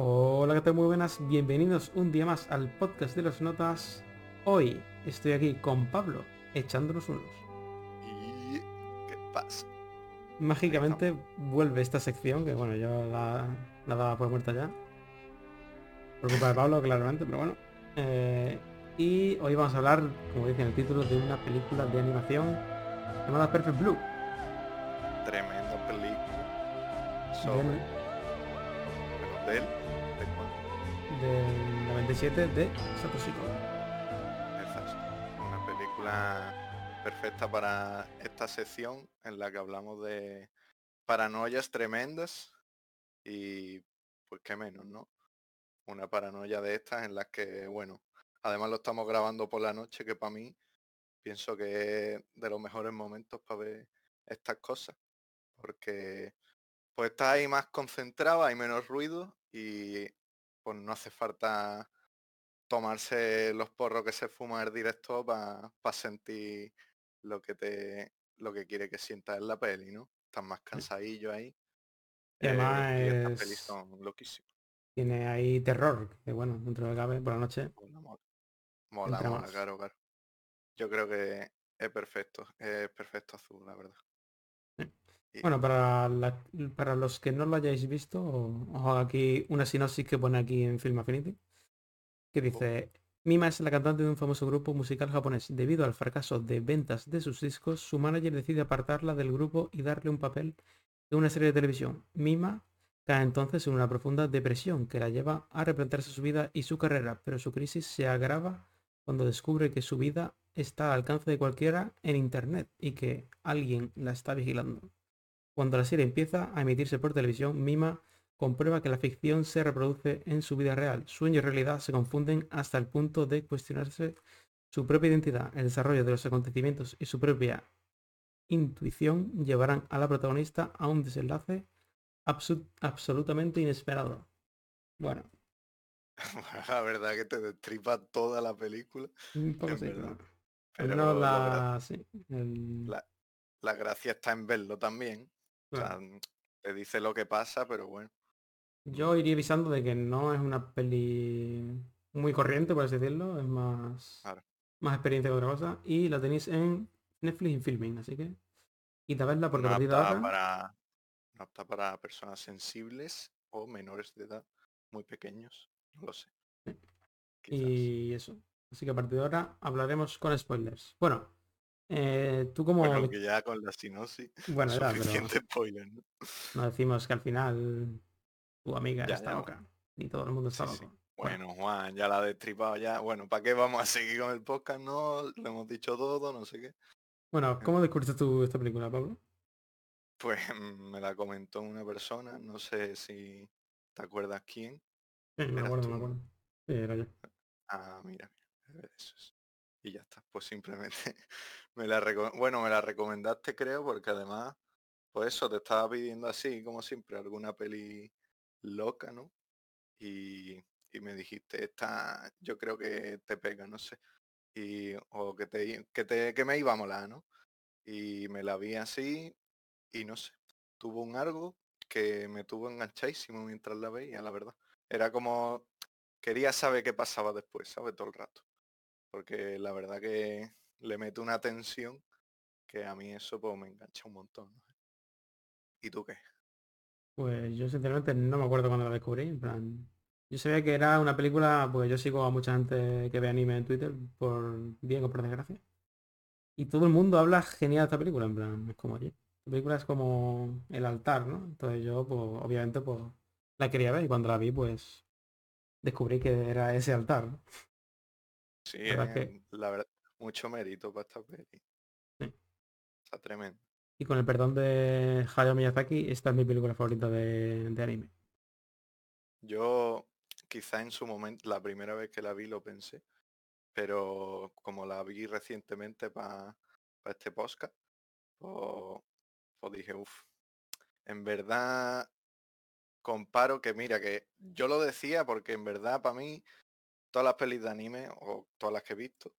Hola, ¿qué tal? Muy buenas, bienvenidos un día más al podcast de las notas. Hoy estoy aquí con Pablo, echándonos unos. ¿Y qué pasa? Mágicamente vuelve esta sección, que bueno, yo la, la daba por muerta ya. Por culpa de Pablo, claramente, pero bueno. Eh, y hoy vamos a hablar, como dice en el título, de una película de animación llamada Perfect Blue. Tremenda película. Sobre del, el hotel. ¿De cuándo? del 97 de Satoshi Kon. Exacto. Una película perfecta para esta sección en la que hablamos de paranoias tremendas y pues qué menos, ¿no? Una paranoia de estas en las que, bueno, además lo estamos grabando por la noche, que para mí pienso que es de los mejores momentos para ver estas cosas. Porque pues estás ahí más concentrado, hay menos ruido y pues no hace falta tomarse los porros que se fuma el director para sentir lo que te lo que quiere que sientas en la peli, ¿no? Estás más cansadillo ahí. Y eh, además y estas pelis es- son loquísimas. Tiene ahí terror, que bueno, dentro de cabe por la noche. Mola, mola. Mola, mola, más. claro, claro. Yo creo que es perfecto, es perfecto azul, la verdad. Y- Bueno, para, la- para los que no lo hayáis visto, os hago aquí una sinopsis que pone aquí en Film Affinity, que dice, Mima es la cantante de un famoso grupo musical japonés. Debido al fracaso de ventas de sus discos, su manager decide apartarla del grupo y darle un papel en una serie de televisión. Mima cae entonces en una profunda depresión que la lleva a replantearse su vida y su carrera, pero su crisis se agrava cuando descubre que su vida está al alcance de cualquiera en internet y que alguien la está vigilando. Cuando la serie empieza a emitirse por televisión, Mima comprueba que la ficción se reproduce en su vida real. Sueño y realidad se confunden hasta el punto de cuestionarse su propia identidad. El desarrollo de los acontecimientos y su propia intuición llevarán a la protagonista a un desenlace absolutamente inesperado. Bueno, la verdad que te destripa toda la película. un poco sí, verdad. pero- sí, el- la- la gracia está en verlo también. O sea, te dice lo que pasa, pero bueno. Yo iría avisando de que no es una peli muy corriente, por así decirlo, es más, Claro. más experiencia que otra cosa. Y la tenéis en Netflix y Filming, así que a verla porque no a partir de apta para no apta para personas sensibles o menores de edad muy pequeños no lo sé. Y eso. Así que a partir de ahora hablaremos con spoilers. Bueno, eh, tú como... bueno que ya con la sinopsis Bueno, ya, pero suficiente spoiler ¿no? no decimos que al final tu amiga Ya, está ya, loca. Ni todo el mundo está Sí, sí. loco. Bueno, bueno Juan ya la ha destripado ya bueno para qué vamos a seguir con el podcast no lo hemos dicho todo no sé qué bueno, ¿cómo descubriste tú esta película, Pablo? pues me la comentó una persona no sé si te acuerdas quién Sí, me acuerdo, me acuerdo. Sí, era yo. Ah, mira, mira, eso es. Y ya está, pues simplemente me la bueno, me la recomendaste creo porque además, pues eso, te estaba pidiendo así, como siempre, alguna peli loca, ¿no? Y, y me dijiste, esta yo creo que te pega, no sé. Y, o que te, que te, que me iba a molar, ¿no? Y me la vi así y no sé, tuvo un algo que me tuvo enganchadísimo mientras la veía, la verdad. Era como, quería saber qué pasaba después, ¿sabes? Todo el rato. Porque la verdad que le mete una tensión que a mí eso pues me engancha un montón. ¿no? ¿Y tú qué? Pues yo sinceramente no me acuerdo cuando la descubrí. En plan, yo sabía que era una película, pues yo sigo a mucha gente que ve anime en Twitter, por bien o por desgracia. Y todo el mundo habla genial de esta película, en plan, es como, oye, esta película es como el altar, ¿no? Entonces yo, pues, obviamente, pues, la quería ver y cuando la vi, pues, descubrí que era ese altar. ¿no? Sí, La verdad eh, la verdad, mucho mérito para esta peli. Sí. Está tremendo. Y con el perdón de Hayao Miyazaki, esta es mi película favorita de, de anime. Yo quizá en su momento, la primera vez que la vi lo pensé, pero como la vi recientemente para este podcast, pues, pues dije, uff, en verdad comparo que mira, que yo lo decía porque en verdad para mí todas las pelis de anime o todas las que he visto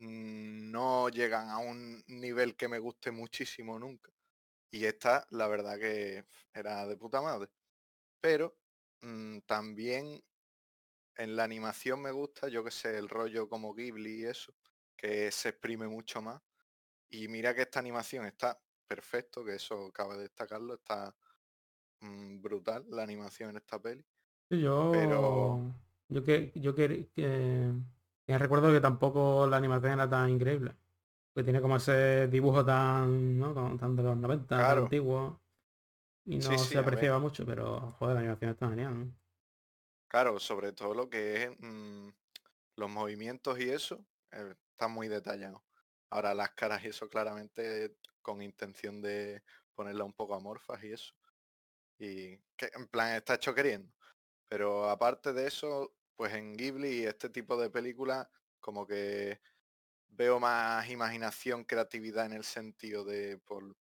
no llegan a un nivel que me guste muchísimo nunca. Y esta, la verdad que era de puta madre. Pero mm, también en la animación me gusta, yo que sé, el rollo como Ghibli y eso, que se exprime mucho más. Y mira que esta animación está perfecto, que eso cabe destacarlo, está mm, brutal la animación en esta peli. Yo, Pero yo que yo que, que- que recuerdo que tampoco la animación era tan increíble. Que tiene como ese dibujo tan, ¿no? Tan de los 90, tan Claro. antiguo. Y no sí, se apreciaba mucho, pero joder, la animación está genial. claro, sobre todo lo que es mm, los movimientos y eso, eh, está muy detallado. Ahora las caras y eso claramente con intención de ponerla un poco amorfas y eso. Y que en plan está hecho queriendo. Pero aparte de eso, pues en Ghibli este tipo de películas como que veo más imaginación, creatividad en el sentido de por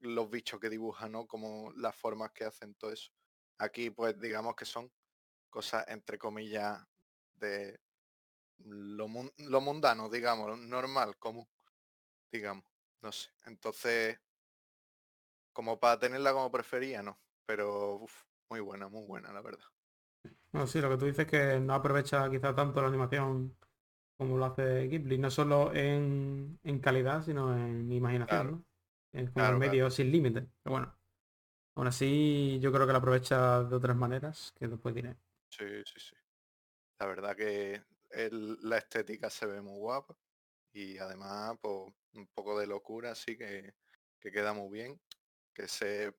los bichos que dibujan, ¿no? Como las formas que hacen todo eso. Aquí pues digamos que son cosas entre comillas de lo, lo mundano, digamos, normal, común, digamos. No sé. Entonces, como para tenerla como prefería, no. Pero muy buena, muy buena, la verdad. Bueno, sí, lo que tú dices es que no aprovecha quizá tanto la animación como lo hace Ghibli, no solo en, en calidad, sino en imaginación, Claro, ¿no? Es como claro, el claro. medio sin límite. Pero bueno, aún así yo creo que la aprovecha de otras maneras, que después diré. Sí, sí, sí. La verdad que el- la estética se ve muy guapa y además pues un poco de locura así que, que queda muy bien, que se,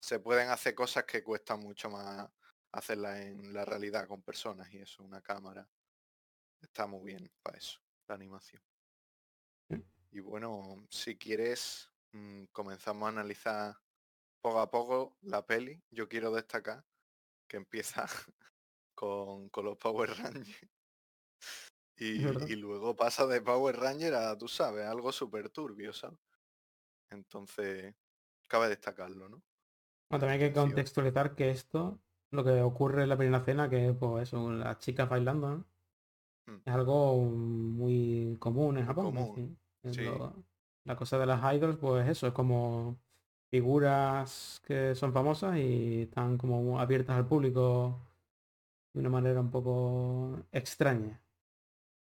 se pueden hacer cosas que cuestan mucho más hacerlas en la realidad con personas y eso, una cámara. Está muy bien para eso, la animación. Sí. Y bueno, si quieres, mm, comenzamos a analizar poco a poco la peli. Yo quiero destacar que empieza con, con los Power Rangers. Y, y luego pasa de Power Ranger a, tú sabes, algo súper turbio, ¿sabes? Entonces, cabe destacarlo, ¿no? Bueno, también hay que contextualizar que esto, lo que ocurre en la primera cena, que es pues eso, las chicas bailando, ¿no? Mm, Es algo muy común en Japón. común. Sí, lo- la cosa de las idols, pues eso, es como figuras que son famosas y están como abiertas al público de una manera un poco extraña.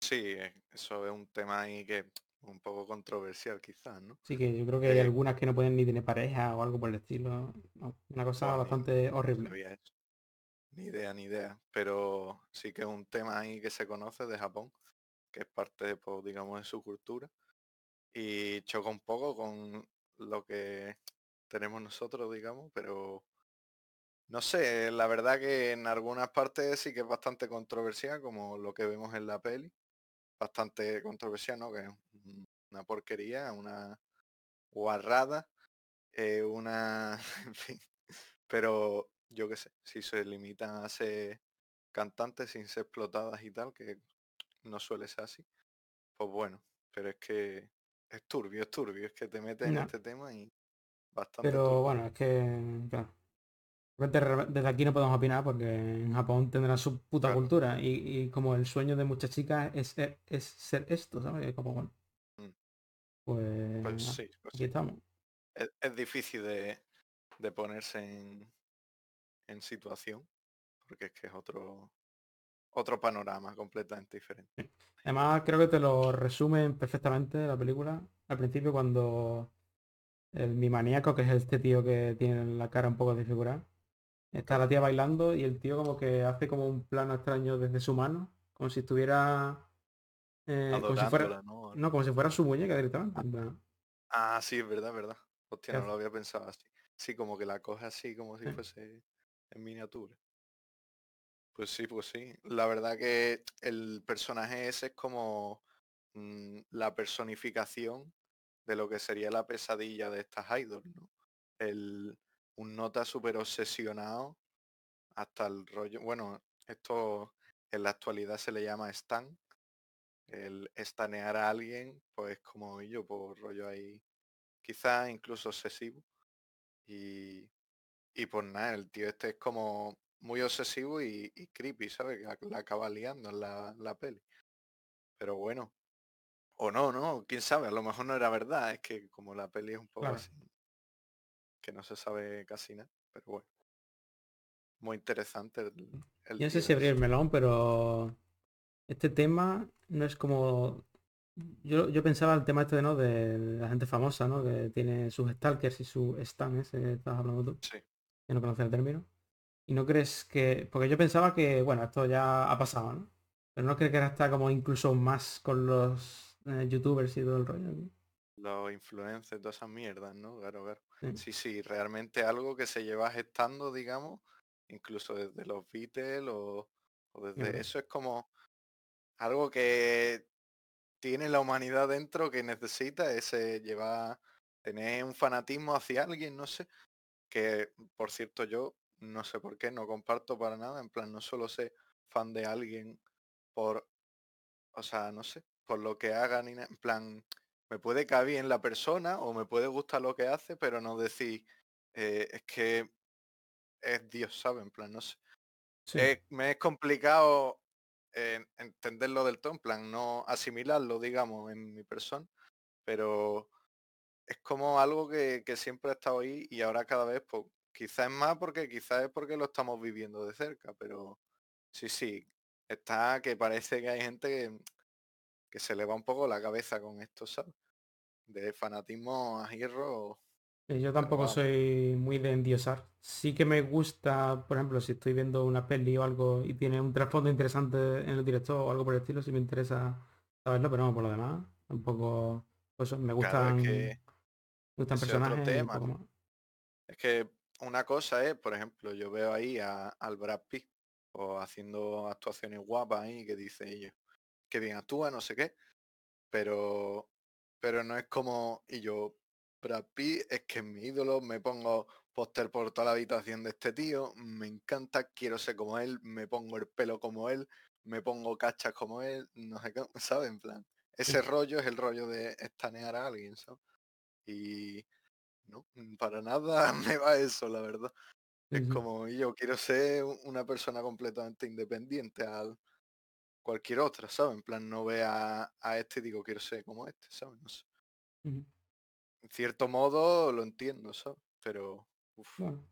sí, eso es un tema ahí que un poco controversial quizás, ¿no? Así que yo creo que hay Eh, algunas que no pueden ni tener pareja o algo por el estilo. Una cosa bueno, ni- bastante horrible. Ni idea, ni idea. Pero sí que es un tema ahí que se conoce de Japón, que es parte, pues, digamos, de su cultura. Y choca un poco con lo que tenemos nosotros, digamos, pero no sé, la verdad que en algunas partes sí que es bastante controversial, como lo que vemos en la peli. Bastante controversial, ¿no? Que es un- una porquería, una guarrada, eh, una... en fin. Pero yo qué sé, si se limitan a ser cantantes sin ser explotadas y tal, que no suele ser así, pues bueno, pero es que es turbio, es turbio, es que te metes en este tema y bastante pero turbio. bueno, es que, claro, re- Desde aquí no podemos opinar porque en Japón tendrán su puta Claro. cultura y, y como el sueño de muchas chicas es, ser- es ser esto, ¿sabes? Como bueno, Mm. pues Pues sí, pues aquí sí. estamos. Es, es difícil de, de ponerse en, en situación, porque es que es otro, otro panorama completamente diferente. Además, creo que te lo resumen perfectamente la película. Al principio cuando el mi maníaco, que es este tío que tiene la cara un poco desfigurada, está la tía bailando y el tío como que hace como un plano extraño desde su mano, como si estuviera... eh, como si fuera... Adorándola, ¿no? No, como si fuera su muñeca directamente. en plan, Ah, sí, es verdad, es verdad. Hostia, ¿qué no lo había pensado así. Sí, como que la coge así, como si fuese en miniatura. Pues sí, pues sí. La verdad que el personaje ese es como mm, la personificación de lo que sería la pesadilla de estas idols, ¿no? El, un nota súper obsesionado hasta el rollo, bueno, esto en la actualidad se le llama stan, el estanear a alguien, pues como yo, por rollo ahí, quizás incluso obsesivo. Y, y pues nada, el tío este es como muy obsesivo y, y creepy, ¿sabes? Que la, acaba liando en la, la peli. Pero bueno, o no, ¿no? Quién sabe, a lo mejor no era verdad, es que como la peli es un poco Claro. así, que no se sabe casi nada, pero bueno. muy interesante el, el Yo no sé si abrir el melón, pero este tema no es como... Yo, yo pensaba el tema este, ¿no? De la gente famosa, ¿no? Que tiene sus stalkers y sus stans, ese que estabas hablando tú, Sí. Que no conoces el término. Y no crees que... Porque yo pensaba que, bueno, esto ya ha pasado, ¿no? Pero no crees que ahora está como incluso más con los eh, youtubers y todo el rollo. ¿no? Los influencers, todas esas mierdas, ¿no? Claro, claro. Sí. Sí, sí, realmente algo que se lleva gestando, digamos, incluso desde los Beatles o, o desde eso es como algo que tiene la humanidad dentro que necesita ese llevar, tener un fanatismo hacia alguien, no sé, que por cierto yo no sé por qué, no comparto para nada, en plan no solo sé fan de alguien por, o sea, no sé, por lo que haga ni nada, en plan, me puede caer bien la persona o me puede gustar lo que hace, pero no decir, eh, es que es Dios, ¿sabes? En plan, no sé. Sí. Eh, me es complicado eh, entenderlo del todo, en plan, no asimilarlo, digamos, en mi persona, pero es como algo que, que siempre ha estado ahí y ahora cada vez, pues, quizás es más porque quizás es porque lo estamos viviendo de cerca, pero sí, sí, está que parece que hay gente que, que se le va un poco la cabeza con esto, ¿sabes? De fanatismo a hierro, Eh, Yo tampoco soy muy de endiosar. Sí que me gusta, por ejemplo, si estoy viendo una peli o algo y tiene un trasfondo interesante en el director o algo por el estilo, si me interesa saberlo, pero no, por lo demás, tampoco, pues me claro, es gustan, que me Es que una cosa es, por ejemplo, yo veo ahí a, al Brad Pitt o haciendo actuaciones guapas ahí que dice ellos, que bien actúa, no sé qué, pero pero no es como y yo Brad Pitt es que es mi ídolo, me pongo póster por toda la habitación de este tío, me encanta, quiero ser como él, me pongo el pelo como él, me pongo cachas como él, no sé qué, ¿sabes? En plan, ese rollo es el rollo de estanear a alguien, ¿sabes? Y no, para nada me va eso, la verdad. Es como yo quiero ser una persona completamente independiente a cualquier otra, ¿sabes? En plan, no ve a, a este y digo, quiero ser como este, ¿sabes? No sé. En cierto modo lo entiendo, ¿sabes? Pero, uf. Bueno,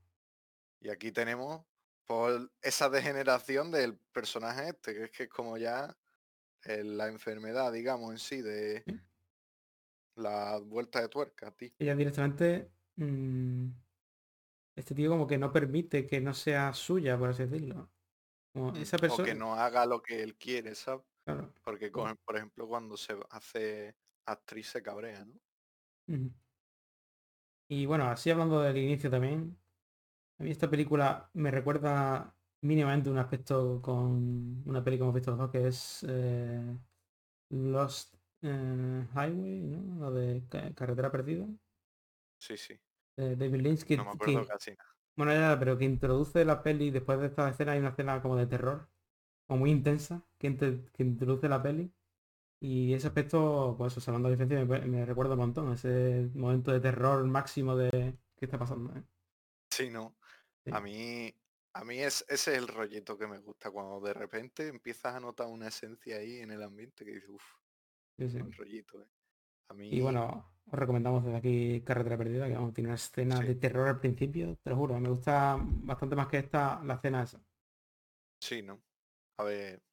Y aquí tenemos por esa degeneración del personaje este, que es que es como ya eh, la enfermedad, digamos, en sí, de. La vuelta de tuerca, a ti. Ella directamente, mm, este tío como que no permite que no sea suya, por así decirlo. Como Mm, esa O que persona, no haga lo que él quiere, ¿sabes? claro. Porque, con- por ejemplo, cuando se hace actriz se cabrea, ¿no? Y bueno, así hablando del inicio también, a mí esta película me recuerda mínimamente un aspecto con una peli que hemos visto los dos que es eh, Lost eh, Highway, ¿no? Lo de ca- Carretera Perdida, Sí, sí. de David Lynch, que, No me acuerdo que- casi nada. bueno, ya, pero que introduce la peli, después de esta escena hay una escena como de terror, o muy intensa, que, introduce la peli. Y ese aspecto, pues eso, hablando de diferencia, me, me recuerda un montón, ese momento de terror máximo de qué está pasando. eh? Sí, no. Sí. A mí, a mí es, ese es el rollito que me gusta, cuando de repente empiezas a notar una esencia ahí en el ambiente que dices, uff, Sí, sí. buen rollito, ¿eh? A mí, Y bueno, os recomendamos desde aquí Carretera Perdida, que vamos, tiene una escena Sí. de terror al principio, te lo juro, me gusta bastante más que esta, la escena esa. sí, ¿no? A ver,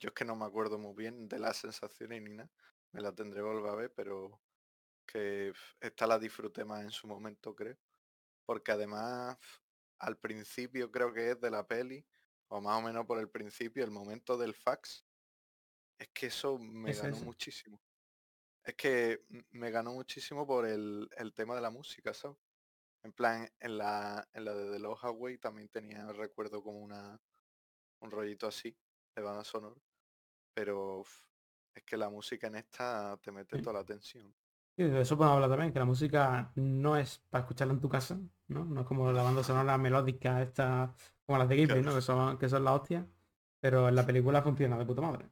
yo es que no me acuerdo muy bien de las sensaciones ni nada, me la tendré que volver a ver, pero que esta la disfruté más en su momento, creo. Porque además, al principio creo que es de la peli, o más o menos por el principio, el momento del fax, es que eso me ganó muchísimo. Es que me ganó muchísimo por el, el tema de la música, ¿sabes? En plan, en la, en la de The Lost Highway también tenía, recuerdo como una, un rollito así, de banda sonora. Pero es que la música en esta te mete toda la tensión. Y de eso podemos hablar también, que la música no es para escucharla en tu casa, ¿no? No es como la banda sonora melódica, esta, como las de Ghibli, Claro. ¿no? Que son, que son la hostia. Pero en la película funciona de puta madre.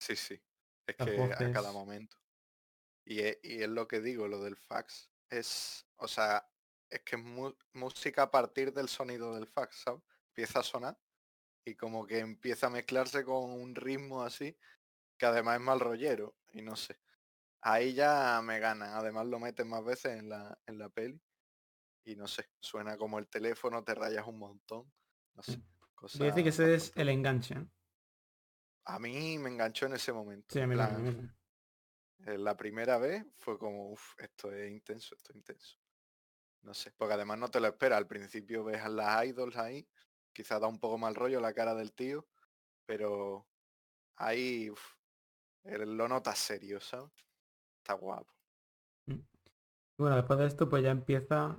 Sí, sí. Es Las que a cada momento. Y es, y es lo que digo, lo del fax. Es, o sea, es que es mu- música a partir del sonido del fax, ¿sabes? Empieza a sonar y como que empieza a mezclarse con un ritmo así, que además es mal rollero, y no sé. Ahí ya me gana, además lo meten más veces en la, en la peli, y no sé, suena como el teléfono, te rayas un montón. así. Voy a decir que ese es el enganche. A mí me enganchó en ese momento. Sí. Eh, la primera vez fue como, uff, esto es intenso, esto es intenso. No sé, porque además no te lo esperas. Al principio ves a las idols ahí, quizás da un poco mal rollo la cara del tío, pero ahí lo notas serio, ¿sabes? Está guapo. Mm. Bueno, después de esto pues ya empieza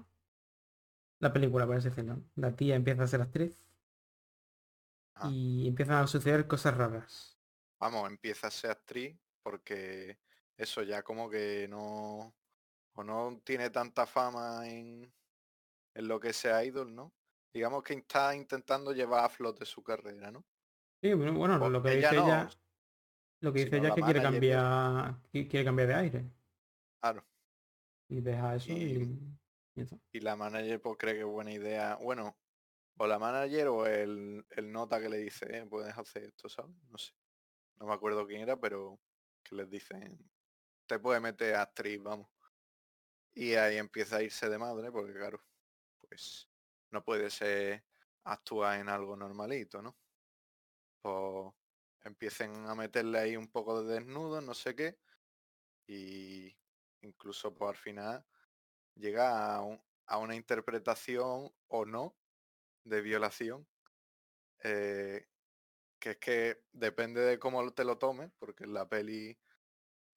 la película, por así decirlo. La tía empieza a ser actriz y empiezan a suceder cosas raras. Vamos, empieza a ser actriz porque eso ya como que no o no tiene tanta fama en, en lo que sea idol, ¿no? Digamos que está intentando llevar a flote su carrera, ¿no? Sí, bueno, lo que dice ella, lo que dice ella es que quiere cambiar, quiere cambiar de aire. Claro. Y deja eso y, y, la manager pues cree que es buena idea. Bueno, o la manager o el, el nota que le dice, eh, puedes hacer esto, ¿sabes? No sé. No me acuerdo quién era, pero que les dicen, te puede meter actriz, vamos. Y ahí empieza a irse de madre, porque claro, pues no puede ser actuar en algo normalito, ¿no? pues empiecen a meterle ahí un poco de desnudo, no sé qué, y incluso pues al final llega a, una interpretación o no de violación, eh, que es que depende de cómo te lo tomes, porque en la peli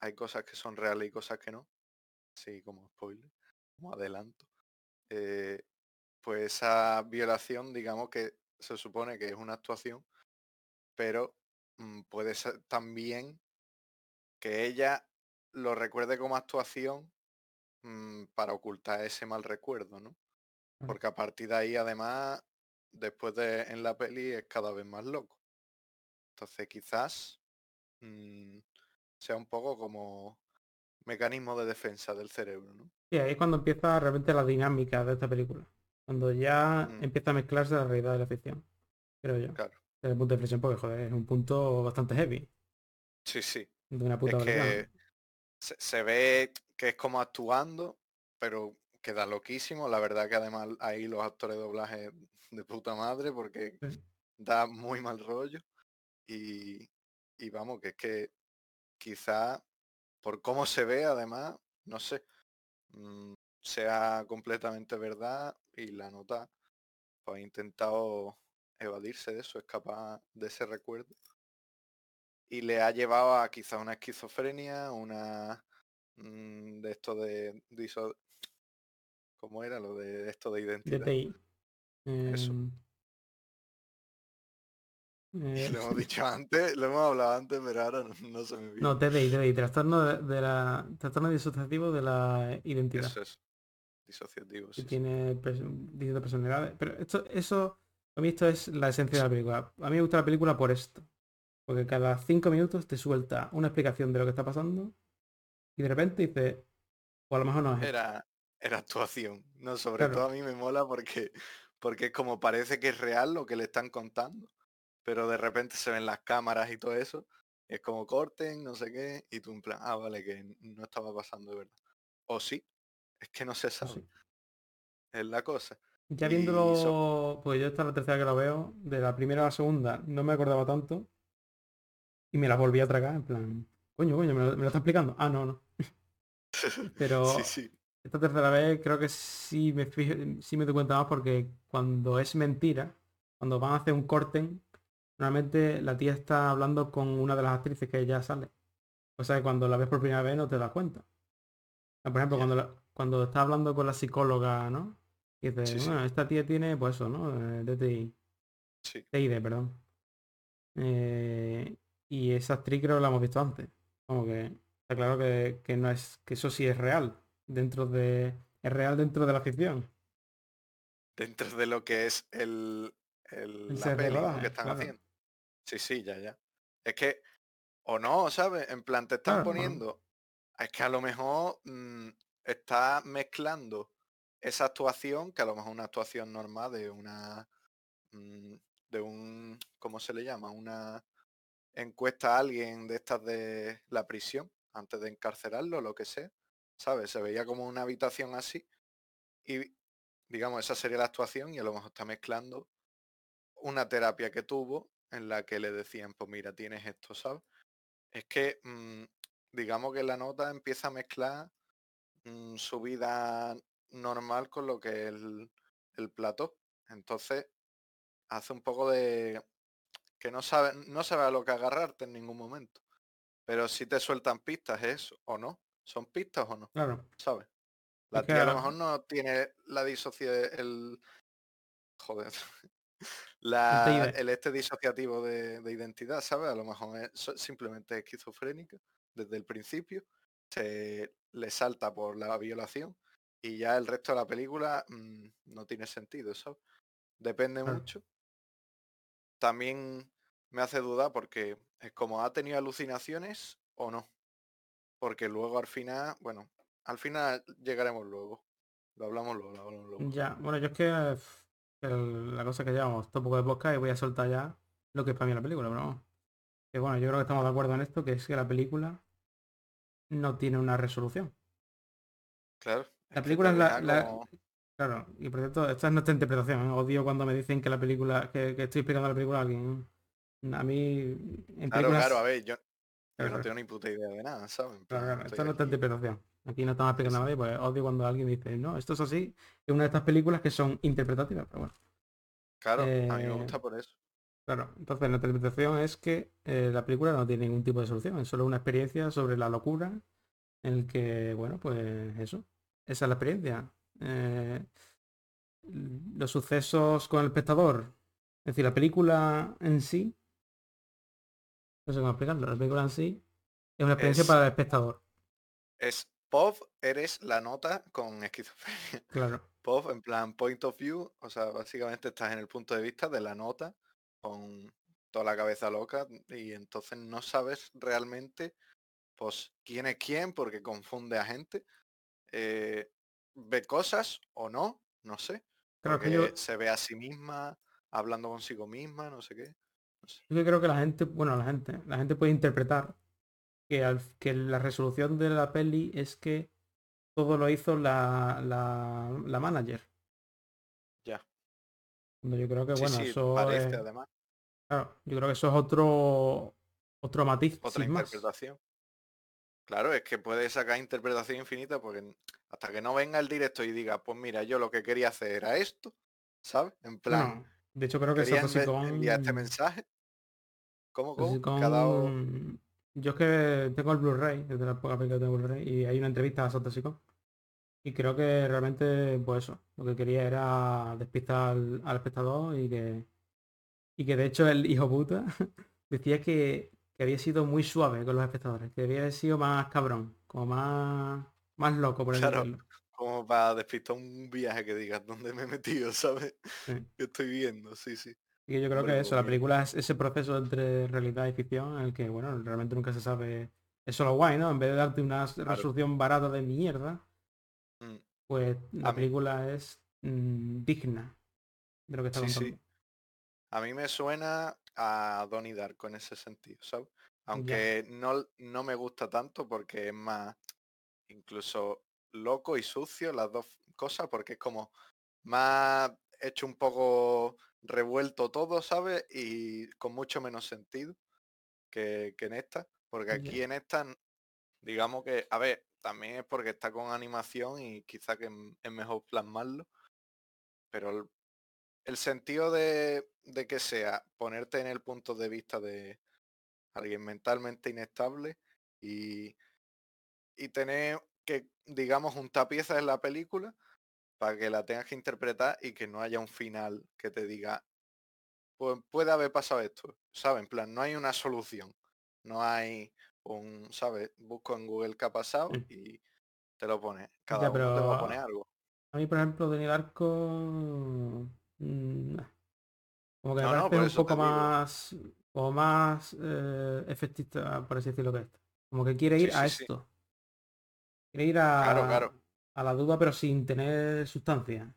hay cosas que son reales y cosas que no, sí, como spoiler, como adelanto. Eh, pues esa violación, digamos que se supone que es una actuación, pero mm, puede ser también que ella lo recuerde como actuación mm, para ocultar ese mal recuerdo, ¿no? Porque a partir de ahí, además, después de en la peli es cada vez más loco. Entonces quizás mm, sea un poco como mecanismo de defensa del cerebro, ¿no? Y ahí es cuando empieza realmente la dinámica de esta película. Cuando ya empieza a mezclarse la realidad de la ficción. Creo yo. Claro desde el punto de inflexión porque joder, es un punto bastante heavy. Sí, sí. De una puta es que se, ve que es como actuando, pero queda loquísimo. La verdad que además ahí los actores de doblaje de puta madre porque da muy mal rollo. Y, y vamos, que es que quizá por cómo se ve además, no sé, mm, sea completamente verdad y la nota pues ha intentado evadirse de eso, escapar de ese recuerdo. Y le ha llevado a quizá una esquizofrenia, una mm, de esto de, ¿cómo era lo de esto de identidad? Eso. Em, eh, lo hemos dicho antes, lo hemos hablado antes, pero ahora no, se me viene. No, TDI, TDI, trastorno de, la trastorno disociativo de la identidad. Eso es. Disociativo, sí. tiene distintas personalidades. Pero esto, eso a mí esto es la esencia de la película. A mí me gusta la película por esto. Porque cada cinco minutos te suelta una explicación de lo que está pasando y de repente dice, o a lo mejor no es. Era, era actuación. No, sobre todo a mí me mola porque, porque es como parece que es real lo que le están contando. Pero de repente se ven las cámaras y todo eso. es como corten, no sé qué. Y tú en plan, ah, vale, que no estaba pasando de verdad. O sí. Es que no se sabe. Es la cosa. Ya viéndolo, pues yo esta es la tercera que lo veo, de la primera a la segunda no me acordaba tanto y me la volví a tragar, en plan, coño, coño, me lo, está explicando. Ah, no, no. Pero esta tercera vez creo que sí me sí me doy cuenta más porque cuando es mentira, cuando van a hacer un corte, normalmente la tía está hablando con una de las actrices que ya sale. O sea que cuando la ves por primera vez no te das cuenta. Por ejemplo, cuando, cuando está hablando con la psicóloga, ¿no? Y dice, bueno, esta tía tiene, pues eso, ¿no? Eh, DTI. Sí. TID, perdón. Eh, y esa actriz creo que la hemos visto antes. Como que está claro que, no es, que eso sí es real. Dentro de. Es real dentro de la ficción. Dentro de lo que es el, el, la peli que están haciendo. Sí, sí, ya, ya. Es que, o no, ¿sabes? En plan, te están poniendo. Es que a lo mejor mm, está mezclando esa actuación, que a lo mejor una actuación normal de una mm, de un ¿cómo se le llama? una encuesta a alguien de estas de la prisión antes de encarcelarlo, lo que sea, ¿sabes? Se veía como una habitación así y digamos esa sería la actuación y a lo mejor está mezclando una terapia que tuvo en la que le decían, pues mira, tienes esto, ¿sabes? Es que, mm, digamos que la nota empieza a mezclar mm, su vida normal con lo que es el, el plató. Entonces, hace un poco de que no sabe, no sabe a lo que agarrarte en ningún momento. Pero si te sueltan pistas es o no. ¿Son pistas o no? Claro. ¿Sabes? La Es tía a lo mejor no tiene la disociación, el... Joder. La, el este disociativo de, de identidad, ¿sabes? A lo mejor es simplemente esquizofrénica desde el principio. Se le salta por la violación y ya el resto de la película mm, no tiene sentido, ¿sabes? Depende mucho. También me hace dudar porque es como ha tenido alucinaciones o no. Porque luego al final, bueno, al final llegaremos luego. Lo hablamos luego, lo hablamos luego. Ya, bueno, yo es que el- la cosa que llevamos poco de podcast y voy a soltar ya lo que es para mí la película, pero. Que bueno, yo creo que estamos de acuerdo en esto, que es que la película no tiene una resolución. Claro. La película es la, la- como- Claro, y por cierto, esta es nuestra interpretación. ¿eh? Odio cuando me dicen que la película, que, que estoy explicando la película a alguien. A mí, en Claro, películas... claro, a ver, yo, yo Claro, no tengo ni puta idea de nada, ¿sabes? En Claro, claro, estoy esta es nuestra aquí- interpretación. Aquí no estamos explicando a sí. nadie, pues odio cuando alguien dice, no, esto es así. Es una de estas películas que son interpretativas, pero bueno. Claro, a mí me Eh, gusta por eso. Claro, entonces nuestra interpretación es que eh, la película no tiene ningún tipo de solución, es solo una experiencia sobre la locura en el que, bueno, pues eso, esa es la experiencia. Eh, los sucesos con el espectador, es decir, la película en sí, no sé cómo explicarlo, la película en sí es una experiencia Es- para el espectador, Es pop, eres la nota con esquizofrenia. claro. Pop, en plan point of view, o sea, básicamente estás en el punto de vista de la nota con toda la cabeza loca y entonces no sabes realmente pues quién es quién porque confunde a gente. eh, ve cosas o no, no sé. Porque que yo, se ve a sí misma, hablando consigo misma, no sé qué. Yo creo que la gente, bueno, la gente, la gente puede interpretar que, al- que la resolución de la peli es que todo lo hizo la, la, la manager. Ya. Yo creo que, bueno, sí, eso parece es, además claro, yo creo que eso es otro otro matiz otra más. interpretación. Claro, es que puede sacar interpretación infinita porque hasta que no venga el directo y diga, pues mira, yo lo que quería hacer era esto, ¿sabes? En plan, de hecho creo que Satoshi Kon este mensaje. ¿Cómo, Satoshi cómo? Dado- Kon- Yo es que tengo el Blu-ray, desde la poca que tengo Blu-ray, y hay una entrevista a Satoshi Kon. Y creo que realmente, pues eso, lo que quería era despistar al, al espectador y que. Y que de hecho el hijo puta decía que, que había sido muy suave con los espectadores, que había sido más cabrón, como más. más loco, por así Claro. como para despistar un viaje que digas dónde me he metido, ¿sabes? Sí. Que estoy viendo, sí, sí. Y yo creo que eso, la película es ese proceso entre realidad y ficción en el que, bueno, realmente nunca se sabe. Eso es lo guay, ¿no? En vez de darte una resolución barata de mierda, Mm, pues la A mí- película es mm, digna de lo que está Sí, sí. contando. A mí me suena a Donnie Darko en ese sentido, ¿sabes? Aunque no, no me gusta tanto porque es más incluso loco y sucio las dos cosas porque es como más hecho un poco revuelto todo, ¿sabes? Y con mucho menos sentido que, que en esta. Porque aquí en esta, digamos que, a ver, también es porque está con animación y quizá que es mejor plasmarlo. Pero el, el sentido de, de que sea ponerte en el punto de vista de alguien mentalmente inestable y, y tener que, digamos, juntar piezas en la película para que la tengas que interpretar y que no haya un final que te diga, pues puede haber pasado esto, ¿sabes? En plan, no hay una solución, no hay un, ¿sabes? Busco en Google qué ha pasado Mm. y te lo pones. Cada Ya, uno te va a poner algo. A mí, por ejemplo, Denis Darko... mm, nah. Como que me No, parece un poco más... Como más eh, efectista, por así decirlo, que esto. Como que quiere ir Sí, a sí, sí. esto. Quiere ir a, Claro, claro. A la duda, pero sin tener sustancia.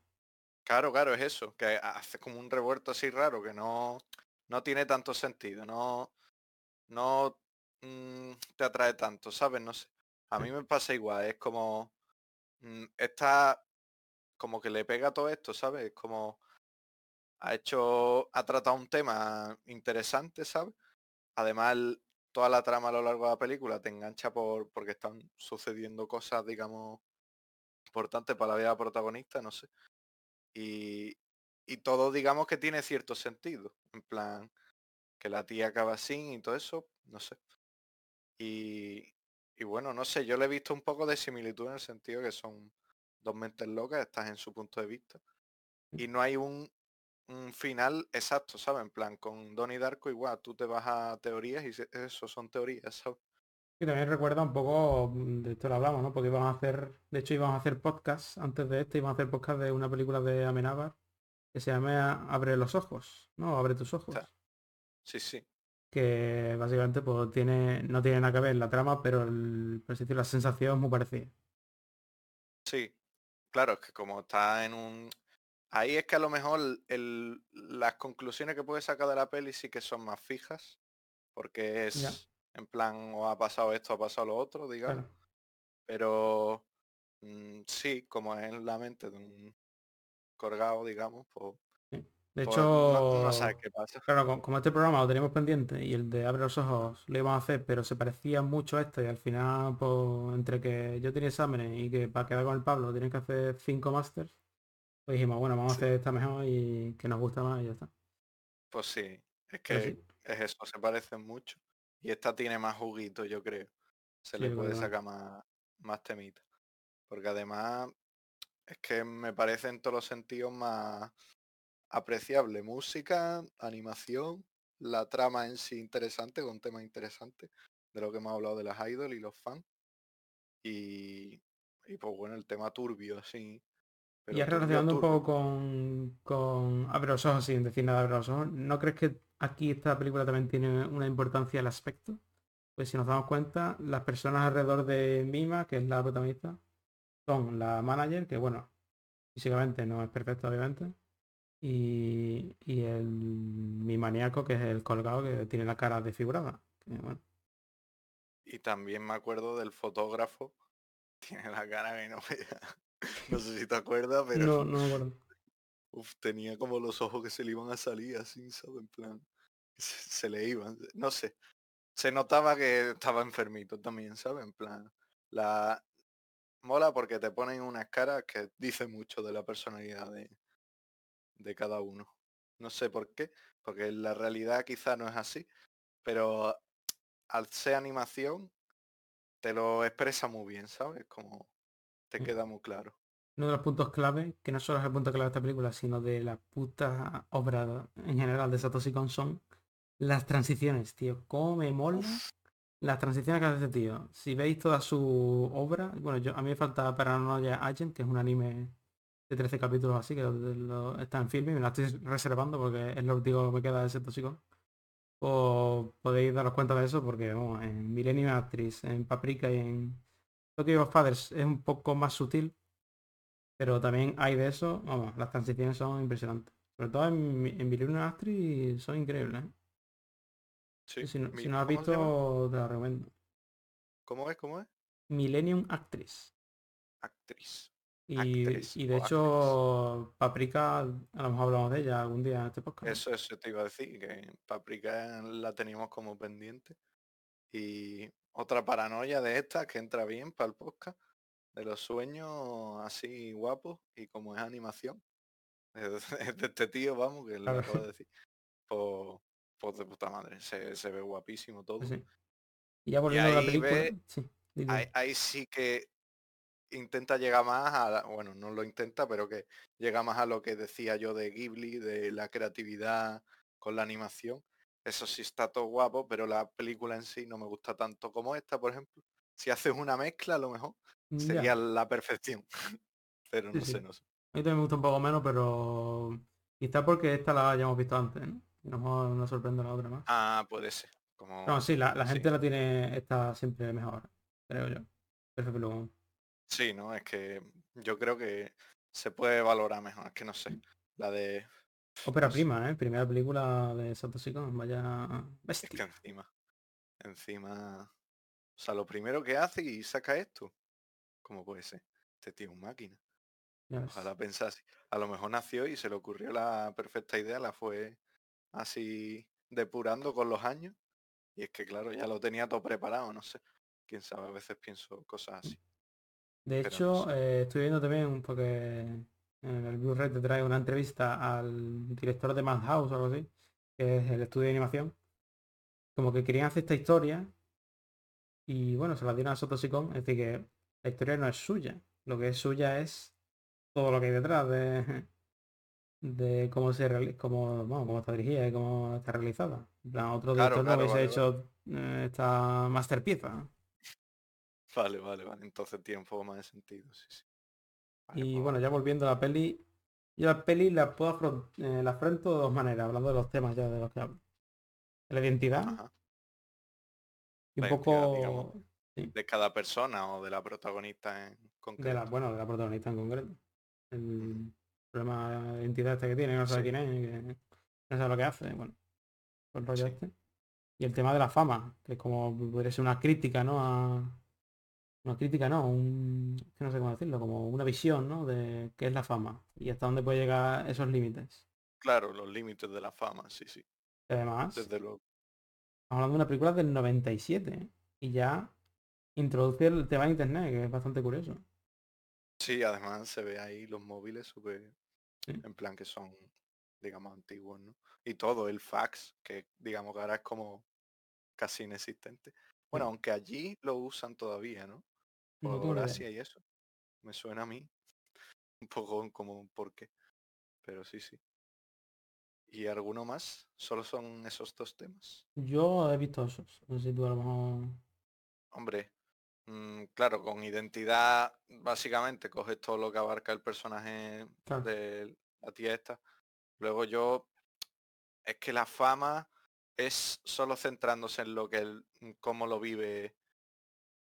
Claro, claro, es eso, que hace como un revuelto así raro que no, no tiene tanto sentido, no, no mm, te atrae tanto, ¿sabes? No sé. A mí me pasa igual, es como mm, está como que le pega todo esto, ¿sabes? Es como ha hecho, ha tratado un tema interesante, ¿sabes? Además, el- toda la trama a lo largo de la película te engancha por porque están sucediendo cosas, digamos, importantes para la vida protagonista, no sé. Y, y todo, digamos, que tiene cierto sentido. En plan, que la tía acaba así y todo eso, no sé. Y, y bueno, no sé, yo le he visto un poco de similitud en el sentido que son dos mentes locas, estás en su punto de vista. Y no hay un, un final exacto, ¿sabes? En plan, con Donnie Darko igual, tú te vas a teorías y eso son teorías, ¿sabes? Y también recuerda un poco, mm, de esto lo hablamos, ¿no? Porque íbamos a hacer, de hecho íbamos a hacer podcast antes de este, íbamos a hacer podcast de una película de Amenábar que se llama Abre los ojos, ¿no? Abre tus ojos. Sí, sí. Que básicamente pues tiene, no tiene nada que ver la trama, pero el, por la sensación es muy parecida. Sí, claro, es que como está en un... Ahí es que a lo mejor el, las conclusiones que puedes sacar de la peli sí que son más fijas, porque Ya. En plan, o ha pasado esto, ha pasado lo otro, digamos. Claro. Pero mm, sí, como es en la mente de un colgado, digamos, pues, sí. De pues hecho, no, no sabes qué pasa. Claro, co- como este programa lo teníamos pendiente y el de Abre los Ojos lo íbamos a hacer, pero se parecía mucho a este y al final, pues, entre que yo tenía exámenes y que para quedar con el Pablo tenían que hacer cinco másters, pues dijimos, bueno, vamos Sí. a hacer esta mejor y que nos gusta más y ya está. Pues sí, es que sí, es eso, se parecen mucho. Y esta tiene más juguito, yo creo. Se le puede verdad. sacar más, más temita. Porque además es que me parece en todos los sentidos más apreciable. Música, animación, la trama en sí interesante, con temas interesantes, de lo que hemos hablado de las idols y los fans. Y, y pues bueno, el tema turbio, así. Y Pero turbio, relacionando un poco con, con Abre los Ojos sin decir nada Abre los Ojos, ¿no crees que aquí esta película también tiene una importancia el aspecto? Pues si nos damos cuenta, las personas alrededor de Mima, que es la protagonista, son la manager, que bueno, físicamente no es perfecta obviamente, y, y el mi maníaco, que es el colgado, que tiene la cara desfigurada. que, bueno, Y también me acuerdo del fotógrafo. Tiene la cara que no vea. No sé si te acuerdas, pero no, no me acuerdo. uf, tenía como los ojos que se le iban a salir así, ¿sabes? En plan, se, se le iban. No sé. Se notaba que estaba enfermito también, ¿sabes? En plan, la mola porque te ponen unas caras que dicen mucho de la personalidad de, de cada uno. No sé por qué, porque en la realidad quizá no es así, pero al ser animación te lo expresa muy bien, ¿sabes? Como te queda muy claro. Uno de los puntos clave, que no solo es el punto clave de esta película, sino de la puta obra en general de Satoshi Kon son las transiciones, tío. Cómo me mola las transiciones que hace este tío. Si veis toda su obra, bueno, yo a mí me falta Paranoia Agent, que es un anime de 13 capítulos así, que lo- lo- está en filme y me la estoy reservando porque es lo último que me queda de Satoshi Kon. O podéis daros cuenta de eso porque vamos, en Millennium Actress, en Paprika y en Tokyo Fathers es un poco más sutil, pero también hay de eso, vamos, las transiciones son impresionantes. Sobre todo en, en Millennium Actress son increíbles. ¿eh? Sí. Si, no, Mi- si no has visto, te la recomiendo. ¿Cómo es? ¿Cómo es? Millennium Actress. Actriz. Y, Actress y de hecho, Paprika, a lo mejor hablamos de ella algún día en este podcast. Eso, eso te iba a decir, que Paprika la teníamos como pendiente. Y otra paranoia de esta que entra bien para el podcast, de los sueños así guapos y como es animación. De, es de este tío, vamos, que lo acabo de decir. Pues, pues de puta madre, se, se ve guapísimo todo. Sí. Y ya volviendo a la ahí película, ve- sí, ahí, ahí sí que intenta llegar más a, la- bueno, no lo intenta, pero que llega más a lo que decía yo de Ghibli, de la creatividad con la animación. Eso sí está todo guapo, pero la película en sí no me gusta tanto como esta, por ejemplo. Si haces una mezcla, a lo mejor Ya. sería la perfección. pero no sí. sé, no sé. A mí también me gusta un poco menos, pero quizá porque esta la hayamos visto antes, ¿no? Y a lo mejor nos sorprende la otra más. Ah, puede ser. Como... No, sí, la, la sí. gente la tiene esta siempre mejor, creo yo. Perfecto. Sí, ¿no? Es que yo creo que se puede valorar mejor, es que no sé. La de... Ópera sé. prima, ¿eh? Primera película de Satoshi Kon, vaya Es que bestia. encima, encima, o sea, lo primero que hace y saca esto, ¿cómo puede ser? Este tío es un máquina. Ojalá pensase. A lo mejor nació y se le ocurrió la perfecta idea, la fue así depurando con los años. Y es que claro, ya lo tenía todo preparado, no sé. Quién sabe, a veces pienso cosas así. De Pero no hecho, sé. eh, estoy viendo también, porque en el Blu-ray te trae una entrevista al director de Madhouse o algo así, que es el estudio de animación. Como que querían hacer esta historia y bueno, se la dieron a Satoshi Kon, es decir, que la historia no es suya. Lo que es suya es todo lo que hay detrás de, de cómo se reali- cómo, bueno, cómo está dirigida y cómo está realizada. Plan, otro Claro, director no claro, hubiese vale, hecho eh, esta master pieza. Vale, vale, vale. Entonces tiene un poco más de sentido, sí, sí. Vale, Y pues bueno, ya volviendo a la peli, yo la peli la puedo afron- eh, la afronto de dos maneras, hablando de los temas ya de los que hablo. De la identidad Ajá. y un La identidad, digamos, poco sí, de cada persona o de la protagonista en de la, concreto. bueno, de la protagonista en concreto. El problema de identidad este que tiene, no sabe Sí. quién es, que no sabe lo que hace, bueno, el rollo Sí. este. Y el tema de la fama, que es como podría ser una crítica, ¿no? A, una crítica, no, un, no sé cómo decirlo, como una visión, ¿no? De qué es la fama y hasta dónde puede llegar esos límites. Claro, los límites de la fama, sí, sí. Y además, Desde luego. hablando de una película del 97 ¿eh? y ya introduce el tema de internet, que es bastante curioso. Sí, además se ve ahí los móviles súper, Sí. en plan que son, digamos, antiguos, ¿no? Y todo, el fax, que digamos que ahora es como casi inexistente. Bueno, aunque allí lo usan todavía, ¿no? Por y eso. Me suena a mí un poco como un porqué. Pero sí, sí. ¿Y alguno más? ¿Solo son esos dos temas? Yo he visto esos. No sé si tú a lo mejor... Hombre, mm, claro, con identidad básicamente coges todo lo que abarca el personaje Claro. de la tía esta. Luego yo, es que la fama es solo centrándose en lo que el, cómo lo vive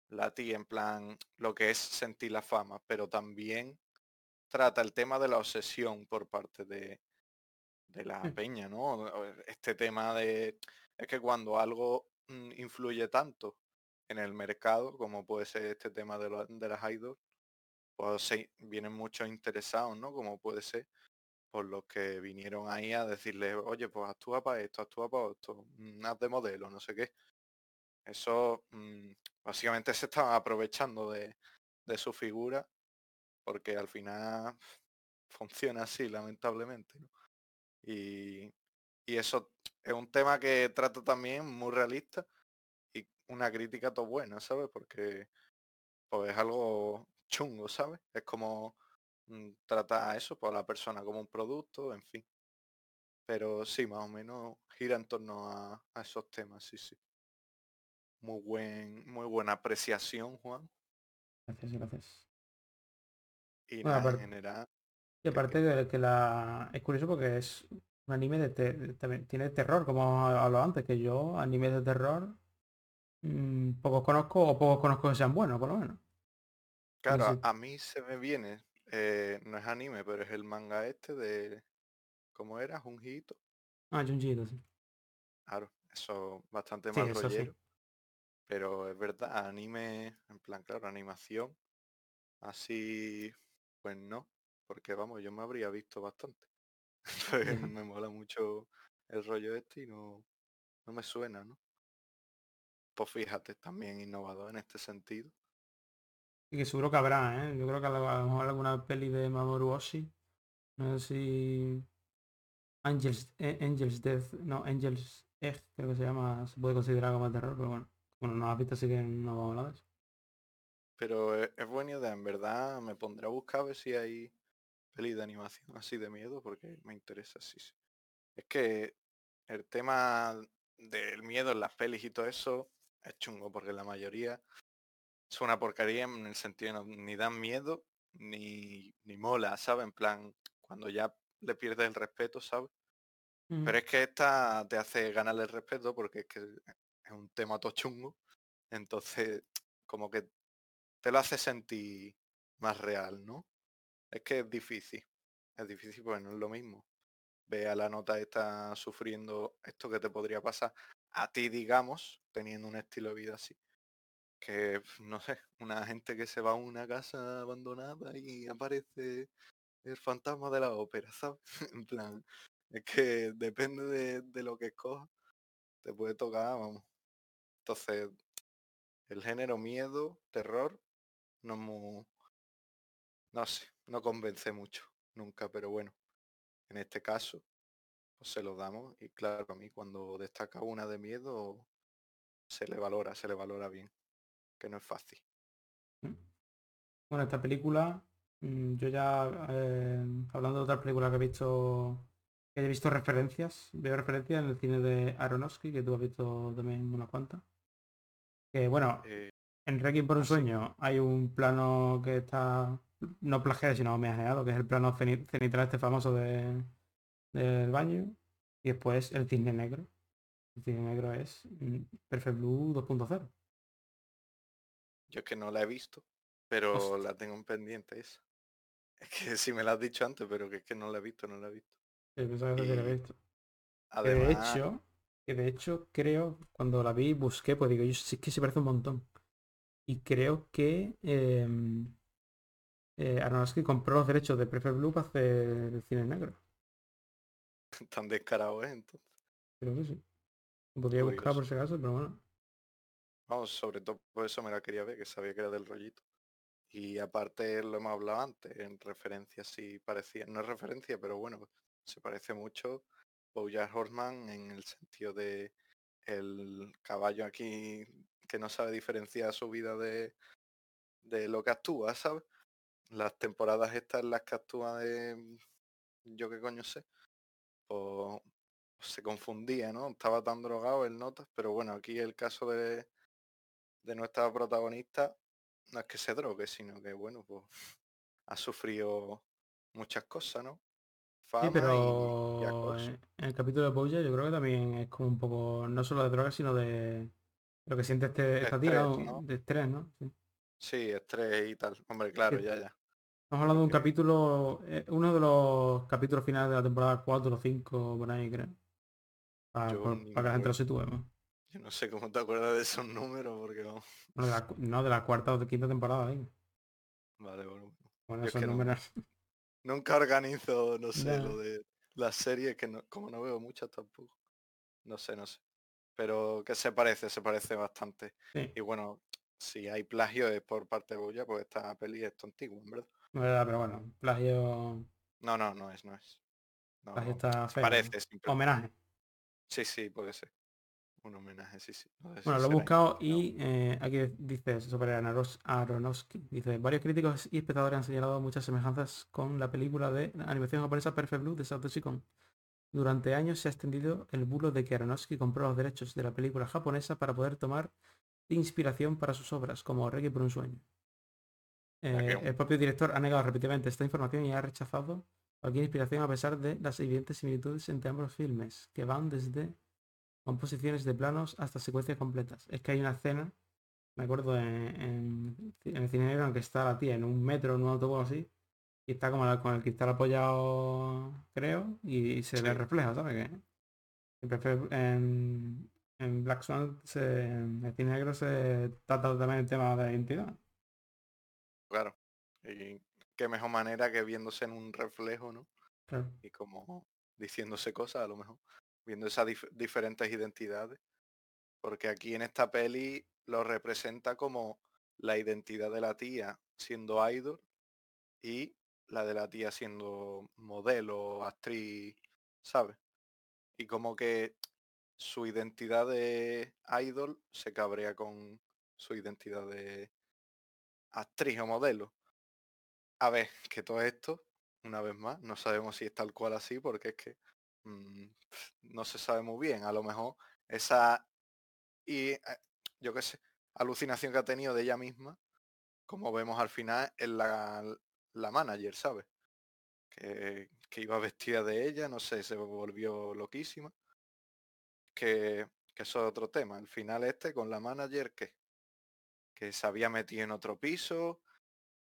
la tía, en plan, lo que es sentir la fama, pero también trata el tema de la obsesión por parte de, de la Sí. peña, ¿no? O- Este tema de, es que cuando algo mm, influye tanto en el mercado, como puede ser este tema de, lo- de las idols, pues se vienen muchos interesados, ¿no? Como puede ser por los que vinieron ahí a decirle, oye, pues actúa para esto, actúa para esto, mm, haz de modelo, no sé qué. Eso mm, básicamente se estaban aprovechando de, de su figura porque al final funciona así, lamentablemente. Y, y eso es un tema que trato también muy realista y una crítica todo buena, ¿sabes? Porque pues es algo chungo, ¿sabes? Es como mm, tratar a eso, pues a la persona como un producto, en fin. Pero sí, más o menos gira en torno a, a esos temas, sí, sí. Muy buen, muy buena apreciación, Juan. Gracias, gracias. Y Bueno, nada, en general, y aparte que- que, la... Es curioso porque es un anime de... te- de- también tiene terror, como hablado antes, que yo animes de terror mm, pocos conozco o pocos conozco que sean buenos, por lo menos. No claro, sé a, mí se me viene, eh, no es anime, pero es el manga este de, ¿cómo era? Junji Ito. Ah, Junji Ito, sí. Claro, eso bastante más sí. rollero. Pero es verdad, anime, en plan, claro, animación, así, pues no, porque vamos, yo me habría visto bastante. Me mola mucho el rollo este y no, no me suena, ¿no? Pues fíjate, también innovador en este sentido. Y que seguro que habrá, ¿eh? Yo creo que a lo mejor alguna peli de Mamoru Oshii. No sé si... Angels, eh, Angels Death, no, Angels Egg, creo que se llama, se puede considerar como terror, pero bueno. Bueno, no has visto, así que no vamos a hablar de eso. Pero es, es buena idea, en verdad me pondré a buscar a ver si hay peli de animación así de miedo, porque me interesa, sí, sí. Es que el tema del miedo en las pelis y todo eso es chungo, porque la mayoría es una porquería en el sentido de no, ni dan miedo ni, ni mola, ¿sabes? En plan, cuando ya le pierdes el respeto, ¿sabes? Pero es que esta te hace ganarle el respeto porque es que es un tema todo chungo. Entonces, como que te lo hace sentir más real, ¿no? Es que es difícil. Es difícil porque no es lo mismo. Ve a la nota está sufriendo esto que te podría pasar a ti, digamos, teniendo un estilo de vida así. que, no sé, una gente que se va a una casa abandonada y aparece el fantasma de la ópera, ¿sabes? en plan, es que depende de, de lo que escojas, te puede tocar, vamos. Entonces, el género miedo, terror, no no sé, no convence mucho, nunca, pero bueno, en este caso, pues se lo damos y claro, a mí cuando destaca una de miedo, se le valora, se le valora bien, que no es fácil. ¿Mm? Bueno, esta película, mm, yo ya, eh, hablando de otras películas que he visto, que he visto referencias, veo referencias en el cine de Aronofsky, que tú has visto también unas cuantas. Que bueno, Eh, en Requiem por un sueño hay un plano que está no plagiado, sino homenajeado, que es el plano ceni- cenital este famoso de, del baño. Y después el cisne negro. El cisne negro es mm, Perfect Blue 2.0. yo es que no la he visto, pero Hostia. la tengo en pendiente esa. Es que sí me la has dicho antes, pero que es que no la he visto, no la he visto. Sí, que la Y visto. Que de además, hecho, que de hecho creo, cuando la vi busqué, pues digo, yo sí que se parece un montón. Y creo que eh, eh, Aronofsky compró los derechos de Perfect Blue para hacer el cine negro. tan descarado es entonces. Creo que sí. Podría buscar por si acaso, pero bueno. Vamos, sobre todo por eso me la quería ver, que sabía que era del rollito. Y aparte lo hemos hablado antes, en referencia sí parecía, no es referencia, pero bueno, se parece mucho Bojack Horseman en el sentido de el caballo aquí que no sabe diferenciar su vida de, de lo que actúa, ¿sabes? Las temporadas estas en las que actúa de yo qué coño sé, pues se confundía, ¿no? Estaba tan drogado el notas, pero bueno, aquí el caso de, de nuestra protagonista no es que se drogue, sino que bueno, pues ha sufrido muchas cosas, ¿no? Sí, y, pero acoso. en el capítulo de Bojack yo creo que también es como un poco, no solo de drogas, sino de lo que siente este, De esta estrés, ¿no? ¿no? De estrés, ¿no? Sí. Sí, estrés y tal. Hombre, Sí, claro, ya, ya. Estamos hablando de un capítulo, eh, uno de los capítulos finales de la temporada 4 o 5, por ahí creo. Para, por- que la gente lo acuerdo. situemos. Yo no sé cómo te acuerdas de esos números, porque vamos. Bueno, de la cu- no, de la cuarta o de quinta temporada, venga. Vale, bueno. Bueno, Yo esos no, números. Nunca organizo, no sé, lo de las series, que no, como no veo muchas tampoco. No sé, no sé. Pero que se parece, se parece bastante. Sí, Y bueno, si hay plagio es por parte de Boya, pues esta peli es antigua, en verdad. no verdad, pero bueno, plagio, No, no, no es, no es. No, plagio no, está se feo. parece siempre. Homenaje. Sí, sí, puede ser. Un homenaje, sí, sí. No sé si Bueno, lo he buscado y eh, aquí dice sobre Aronofsky. Dice, varios críticos y espectadores han señalado muchas semejanzas con la película de animación japonesa Perfect Blue de Satoshi Kon. Durante años se ha extendido el bulo de que Aronofsky compró los derechos de la película japonesa para poder tomar inspiración para sus obras, como Reggae por un sueño. Que Eh, el propio director ha negado repetidamente esta información y ha rechazado cualquier inspiración a pesar de las evidentes similitudes entre ambos filmes, que van desde composiciones de planos hasta secuencias completas. Es que hay una escena, me acuerdo en, en- en el cine negro en que está la tía en un metro, en un autobús así, y está como la- con el cristal apoyado, creo, y, se le refleja, ¿sabes? Que en, en- en Black Swan, se, en el cine negro se trata también el tema de la identidad. Claro. Y qué mejor manera que viéndose en un reflejo, ¿no? Claro. Y como diciéndose cosas a lo mejor. Viendo esas dif- diferentes identidades. Porque aquí en esta peli lo representa como la identidad de la tía siendo idol y la de la tía siendo modelo, actriz, ¿sabes? Y como que su identidad de idol se cabrea con su identidad de actriz o modelo. A ver, que todo esto, una vez más, no sabemos si es tal cual así, porque es que no se sabe muy bien. A lo mejor esa y eh, yo qué sé, alucinación que ha tenido de ella misma, como vemos al final en la, la manager, ¿sabes? Que, que iba vestida de ella, no sé, se volvió loquísima. Que, que eso es otro tema. Al final este con la manager que, que se había metido en otro piso,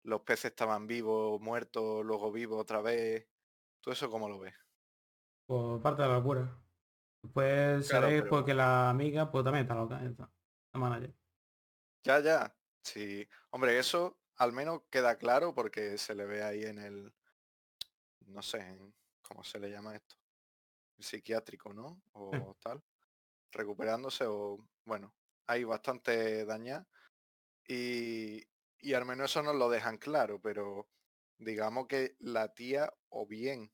los peces estaban vivos, muertos, luego vivos otra vez. ¿Tú eso cómo lo ves? Por parte de la locura. Puede Claro, pero porque la amiga pues también está loca, ya está, la manager. Ya, ya. Sí. Hombre, eso al menos queda claro porque se le ve ahí en el, no sé, en- ¿cómo se le llama esto? El psiquiátrico, ¿no? O tal. Recuperándose o, bueno, hay bastante dañada. Y, y al menos eso nos lo dejan claro, pero digamos que la tía o bien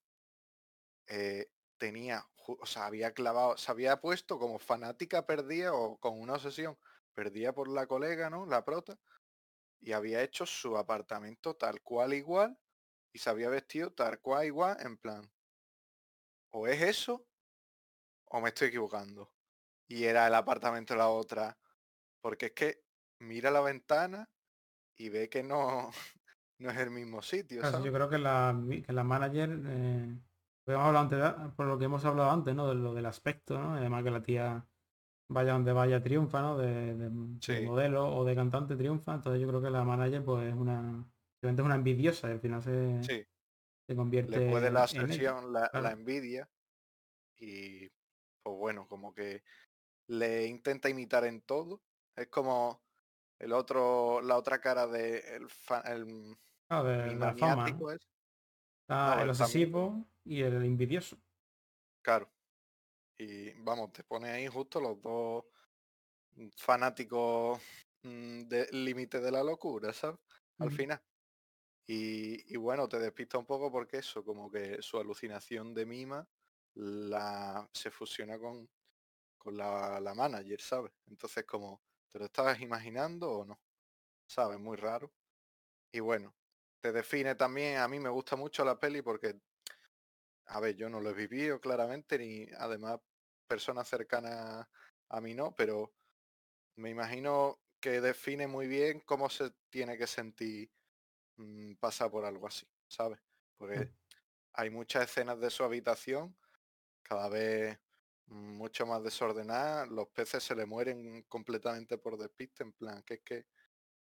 eh, tenía, o sea, había clavado, se había puesto como fanática perdida o con una obsesión perdida por la colega, ¿no? La prota, y había hecho su apartamento tal cual igual y se había vestido tal cual igual, en plan, o es eso o me estoy equivocando. Y era el apartamento de la otra, porque es que mira la ventana y ve que no, no es el mismo sitio, yo creo que la, que la manager, eh, por lo que hemos hablado antes, ¿no? De lo del aspecto, ¿no? Además que la tía vaya donde vaya triunfa, ¿no? De, de- de Sí. modelo o de cantante triunfa. Entonces yo creo que la manager pues es una, es una envidiosa y al final se, Sí, se convierte le puede la obsesión, la, la Claro. envidia y pues bueno, como que le intenta imitar en todo. Es como el otro, la otra cara de el, fa- el Claro, de, de la fama. es, Está No, el obsesivo y el envidioso. claro. Y vamos, te pone ahí justo los dos fanáticos mm, del límite de la locura, ¿sabes? Al final. Y, y bueno, te despista un poco porque eso, como que su alucinación de mima la, se fusiona con, con la, la manager, ¿sabes? Entonces como, ¿te lo estabas imaginando o no? ¿Sabes? Muy raro. Y bueno, te define también, a mí me gusta mucho la peli porque, a ver, yo no lo he vivido claramente, ni además personas cercanas a mí no, pero me imagino que define muy bien cómo se tiene que sentir mm, pasar por algo así, ¿sabes? Porque hay muchas escenas de su habitación, cada vez mucho más desordenadas, los peces se le mueren completamente por despiste, en plan, que es que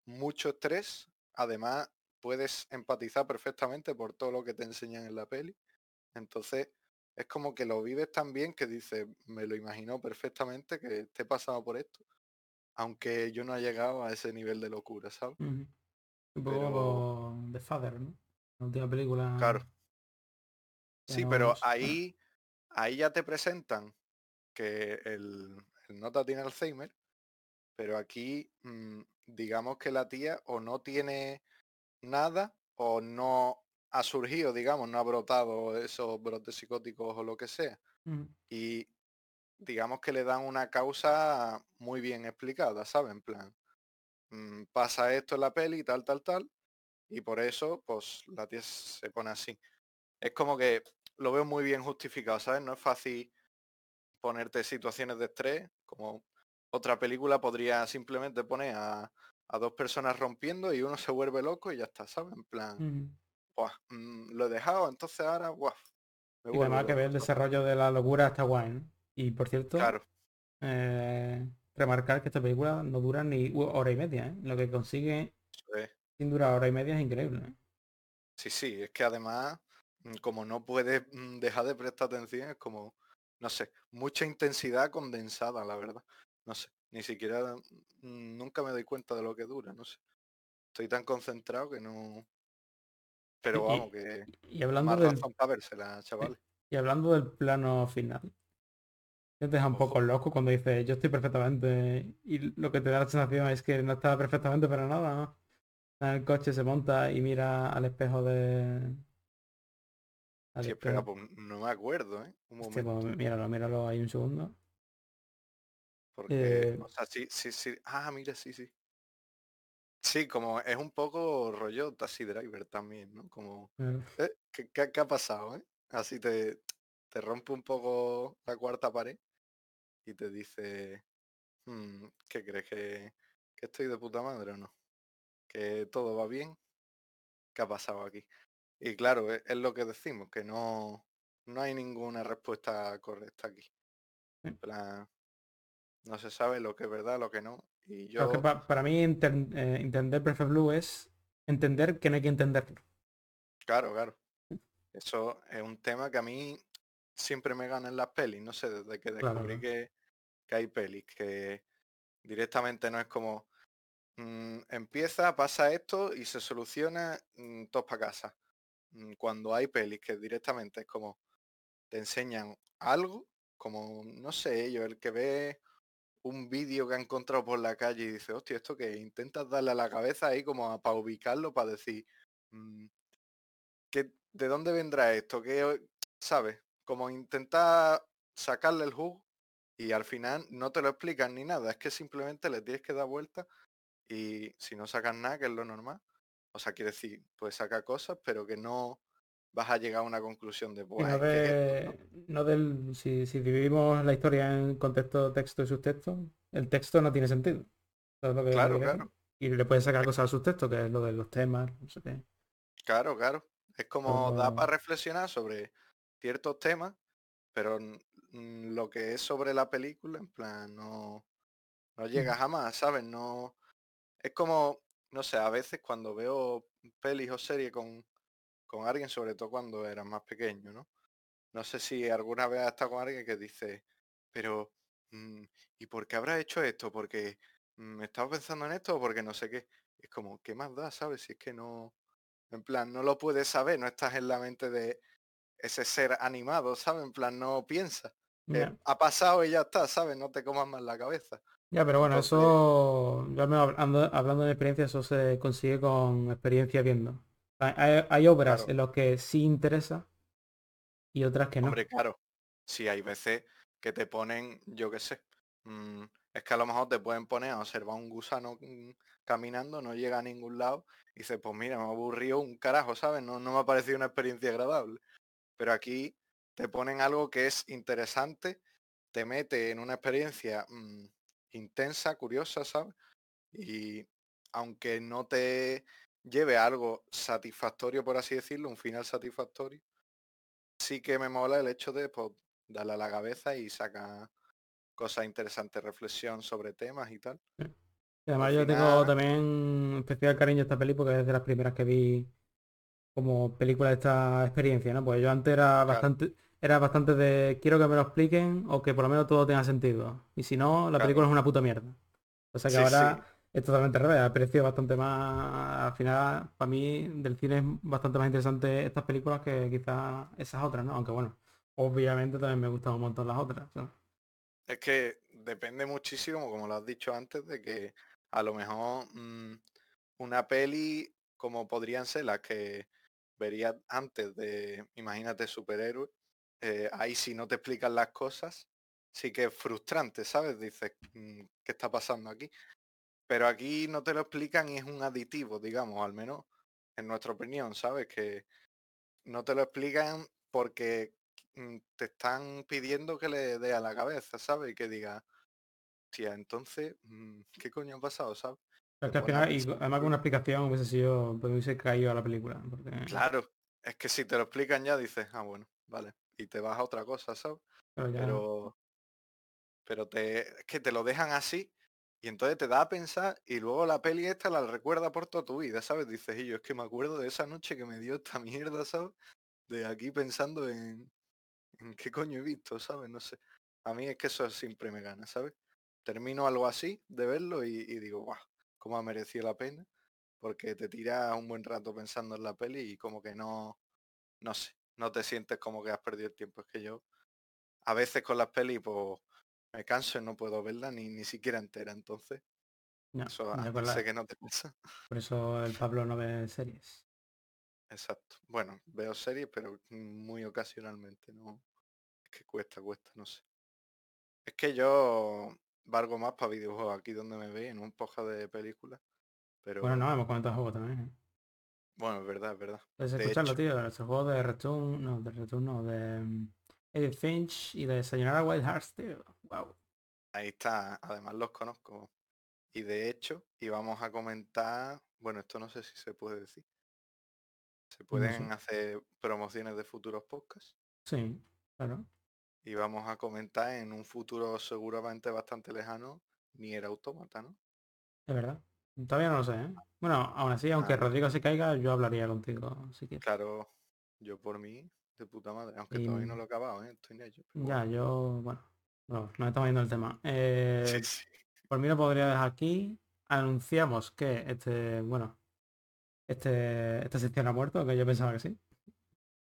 mucho estrés, además puedes empatizar perfectamente por todo lo que te enseñan en la peli, entonces es como que lo vives tan bien que dices, me lo imagino perfectamente que esté pasando por esto, aunque yo no he llegado a ese nivel de locura, ¿sabes? Ujú. Un Pero, poco The Father, ¿no? La última película claro, sí, pero ahí, ahí ya te presentan que el, el nota tiene Alzheimer, pero aquí mm, digamos que la tía o no tiene nada o no ha surgido, digamos, no ha brotado esos brotes psicóticos o lo que sea. Y digamos que le dan una causa muy bien explicada, ¿sabes? En plan, mm, pasa esto en la peli, tal, tal, tal, y por eso, pues la tía se pone así. Es como que lo veo muy bien justificado, ¿sabes? No es fácil ponerte situaciones de estrés, como otra película podría simplemente poner a, a dos personas rompiendo y uno se vuelve loco y ya está, ¿sabes? En plan. "Buah, mm, lo he dejado, entonces ahora, guau, Y además que ver el desarrollo de la locura está guay, ¿no? Y por cierto, Claro, eh, remarcar que esta película no dura ni hora y media, ¿eh? Lo que consigue sin durar hora y media es increíble. ¿eh? Sí, sí, es que además, mm, como no puedes mm, dejar de prestar atención, es como, no sé, mucha intensidad condensada, la verdad. No sé, ni siquiera, nunca me doy cuenta de lo que dura, no sé. Estoy tan concentrado que no... Pero Y, vamos, que y hablando más del, razón para vérsela, chavales. y hablando del plano final, te deja un poco loco cuando dices yo estoy perfectamente y lo que te da la sensación es que no está perfectamente para nada, ¿no? El coche se monta y mira al espejo de... al Sí, espera, espejo. pues no me acuerdo, ¿eh? Un Hostia, pues míralo, míralo ahí un segundo. Porque, Eh, o sea, sí, sí, sí. Ah, mira, sí, sí. Sí, como es un poco rollo Taxi Driver también, ¿no? Como, eh, eh, ¿qué, qué- qué ha pasado, eh? Así te, te rompe un poco la cuarta pared y te dice, "Mm, ¿qué crees? ¿Que, que estoy de puta madre o no? ¿Que todo va bien? ¿Qué ha pasado aquí? Y claro, es, es lo que decimos, que no, no hay ninguna respuesta correcta aquí. En plan, no se sabe lo que es verdad, lo que no. Y que pa- para mí eh, entender Perfect Blue es entender que no hay que entenderlo. claro, claro. Eso es un tema que a mí siempre me gana en las pelis, no sé, desde que descubrí claro. que, que hay pelis, que directamente no es como, mm, empieza, pasa esto y se soluciona mm, todos para casa. Mm, Cuando hay pelis que directamente es como te enseñan algo, como, no sé, yo el que ve un vídeo que ha encontrado por la calle y dice, hostia, esto que intentas darle a la cabeza ahí como para ubicarlo, para decir, mm, ¿qué- ¿de dónde vendrá esto? ¿Qué, ¿Sabes? Como intentar sacarle el jugo y al final no te lo explican ni nada, es que simplemente le tienes que dar vuelta y si no sacas nada, que es lo normal, o sea, quiere decir, pues saca cosas, pero que no vas a llegar a una conclusión de, pues, no, es que es esto", ¿no? de, no del, si, si dividimos la historia en contexto, texto y subtexto, el texto no tiene sentido. Eso es lo que Claro, claro. Y le puedes sacar cosas al subtexto, que es lo de los temas, no sé qué. Claro, claro. Es como da para reflexionar sobre ciertos temas, pero lo que es sobre la película, en plan, no, no llega jamás, ¿sabes? No. Es como, no sé, a veces cuando veo pelis o series con, con alguien, sobre todo cuando eras más pequeño, ¿no? No sé si alguna vez has estado con alguien que dice, pero, mm, ¿y por qué habrá hecho esto? Porque mm, estaba pensando en esto o porque no sé qué. Es como, ¿qué más da, sabes? Si es que no, en plan, no lo puedes saber, no estás en la mente de ese ser animado, ¿sabes? En plan, no piensas. Eh, ha pasado y ya está, ¿sabes? No te comas más la cabeza. Ya, pero bueno, Entonces- eso, hablando, hablando de experiencia, eso se consigue con experiencia viendo. Hay, obras Claro. en las que sí interesa y otras que no. Hombre, claro. Sí, hay veces que te ponen, yo qué sé. mm, es que a lo mejor te pueden poner a observar un gusano mm, caminando, no llega a ningún lado, y dices, pues mira, me aburrió un carajo, ¿sabes? No, no me ha parecido una experiencia agradable. Pero aquí te ponen algo que es interesante, te mete en una experiencia mm, intensa, curiosa, ¿sabes? Y aunque no te lleve a algo satisfactorio, por así decirlo, un final satisfactorio, sí que me mola el hecho de pues, darle a la cabeza y sacar cosas interesantes, reflexión sobre temas y tal. Y además al yo tengo también especial cariño a esta peli porque es de las primeras que vi como película de esta experiencia, ¿no? Pues yo antes era bastante, era bastante de quiero que me lo expliquen o que por lo menos todo tenga sentido. Y si no, la Claro. película es una puta mierda. O sea que Sí, ahora sí. Es totalmente al revés, aprecio bastante más, al final, para mí del cine es bastante más interesante estas películas que quizás esas otras, ¿no? Aunque bueno, obviamente también me gustan un montón las otras. Es que depende muchísimo, como lo has dicho antes, de que a lo mejor mm, una peli como podrían ser las que verías antes de, imagínate, superhéroes, eh, ahí si no te explican las cosas, sí que es frustrante, ¿sabes? Dices, mm, ¿qué está pasando aquí? Pero aquí no te lo explican y es un aditivo, digamos, al menos en nuestra opinión, ¿sabes? Que no te lo explican porque mm, te están pidiendo que le dé a la cabeza, ¿sabes? Y que diga, tía, entonces, mm, ¿qué coño ha pasado, ¿sabes? Pero que al final, y además con una explicación hubiese sido, pues hubiese caído a la película. Porque... Claro, es que si te lo explican ya dices, ah, bueno, vale, y te vas a otra cosa, ¿sabes? pero ya- Pero, pero te, es que te lo dejan así y entonces te da a pensar y luego la peli esta la recuerda por toda tu vida, ¿sabes? Dices, y yo es que me acuerdo de esa noche que me dio esta mierda, ¿sabes? De aquí pensando en, en qué coño he visto, ¿sabes? No sé. A mí es que eso siempre me gana, ¿sabes? Termino algo así de verlo y, digo, guau, cómo ha merecido la pena. Porque te tiras un buen rato pensando en la peli y como que no, no sé, no te sientes como que has perdido el tiempo. Es que yo a veces con las pelis pues me canso y no puedo verla ni, ni siquiera entera. Entonces, eso ya a- con la- sé que no te pasa. Por eso el Pablo no ve series. Exacto. Bueno, veo series, pero muy ocasionalmente, ¿no? Es que cuesta, cuesta, no sé. Es que yo valgo más para videojuegos aquí donde me ve, en un poja de películas. Pero Bueno, no, hemos comentado juegos también. ¿eh? bueno, es verdad, es verdad. Puedes De escucharlo, hecho. tío. Nuestro juego de Return, no, de Return no, de mm, Edith Finch y de Sayonara Wild Hearts, tío. Wow. Ahí está, además los conozco. Y de hecho, íbamos a comentar, bueno, esto no sé si se puede decir. Se pueden hacer promociones de futuros podcasts. Sí, claro. Y vamos a comentar en un futuro seguramente bastante lejano, ni era autómata, ¿no? Es verdad. Todavía no lo sé, ¿eh? Bueno, aún así, aunque Ah. Rodrigo se caiga, yo hablaría contigo, si quieres. Claro, yo por mí, de puta madre, aunque Y- todavía no lo he acabado, ¿eh? Estoy en ello. pero Ya, yo, bueno, no, estamos yendo el tema. Eh, Sí, sí. Por mí lo podría dejar aquí. anunciamos que este, bueno, este, esta sección ha muerto, que yo pensaba que sí.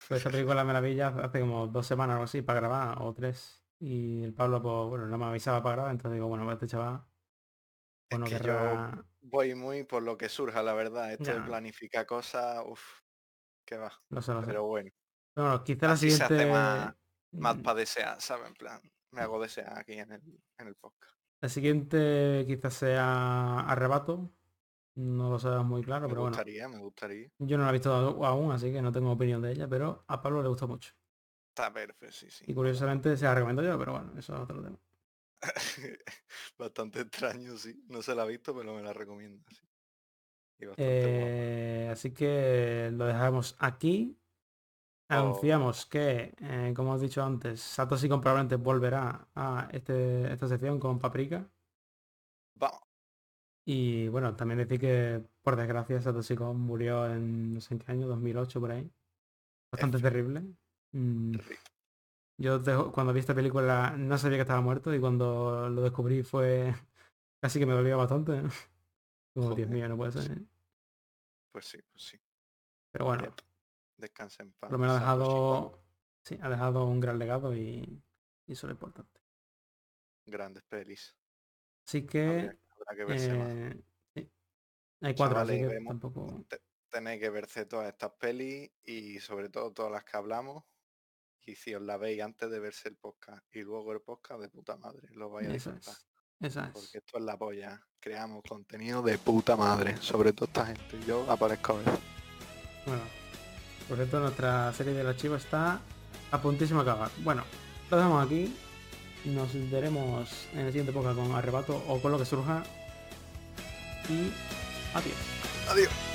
Pues esta película me la vi ya hace como dos semanas o algo así para grabar, o tres. Y el Pablo, pues bueno, no me avisaba para grabar, entonces digo, bueno, pues este chaval es que yo voy muy por lo que surja, la verdad. Esto de planificar cosas, uff, que va. No sé, Pero bueno. Bueno, quizá la siguiente... más, más para desear, ¿sabes? En plan, me hago desear aquí en el, en el podcast. La siguiente quizás sea Arrebato. No lo sabemos muy claro, me pero gustaría, Me gustaría, Yo no la he visto aún, así que no tengo opinión de ella, pero a Pablo le gusta mucho. Está perfecto, sí, sí. Y curiosamente se la recomiendo yo, pero bueno, eso es otro tema. bastante extraño, sí. No se la ha visto, pero me la recomiendo. Eh, así que lo dejamos aquí. Oh. Anunciamos que, eh, como os dicho antes, Satoshi probablemente volverá a este, esta sección con Paprika. Y bueno, también decir que por desgracia Satoshi Kon murió en no sé en qué año, 2008 por ahí. Bastante terrible. Mm. Yo cuando vi esta película no sabía que estaba muerto y cuando lo descubrí fue casi que me dolía bastante. Como, Dios mío, no puede ser. Pues sí, pues sí. Pero bueno. Descansa en paz. Lo menos ha dejado, sí, ha dejado un gran legado y, eso es lo importante. Grandes pelis. Así que... Eh, Hay cuatro, así que tampoco... Tenéis que verse todas estas pelis y sobre todo todas las que hablamos y si os la veis antes de verse el podcast y luego el podcast de puta madre, lo vais a disfrutar. Porque esto es la polla. Creamos contenido de puta madre, sobre todo esta gente. Yo aparezco a ver. Bueno, por cierto, nuestra serie del archivo está a puntísimo de acabar. Bueno, lo dejamos aquí. Nos veremos en el siguiente podcast con arrebato o con lo que surja. Y adiós. Adiós.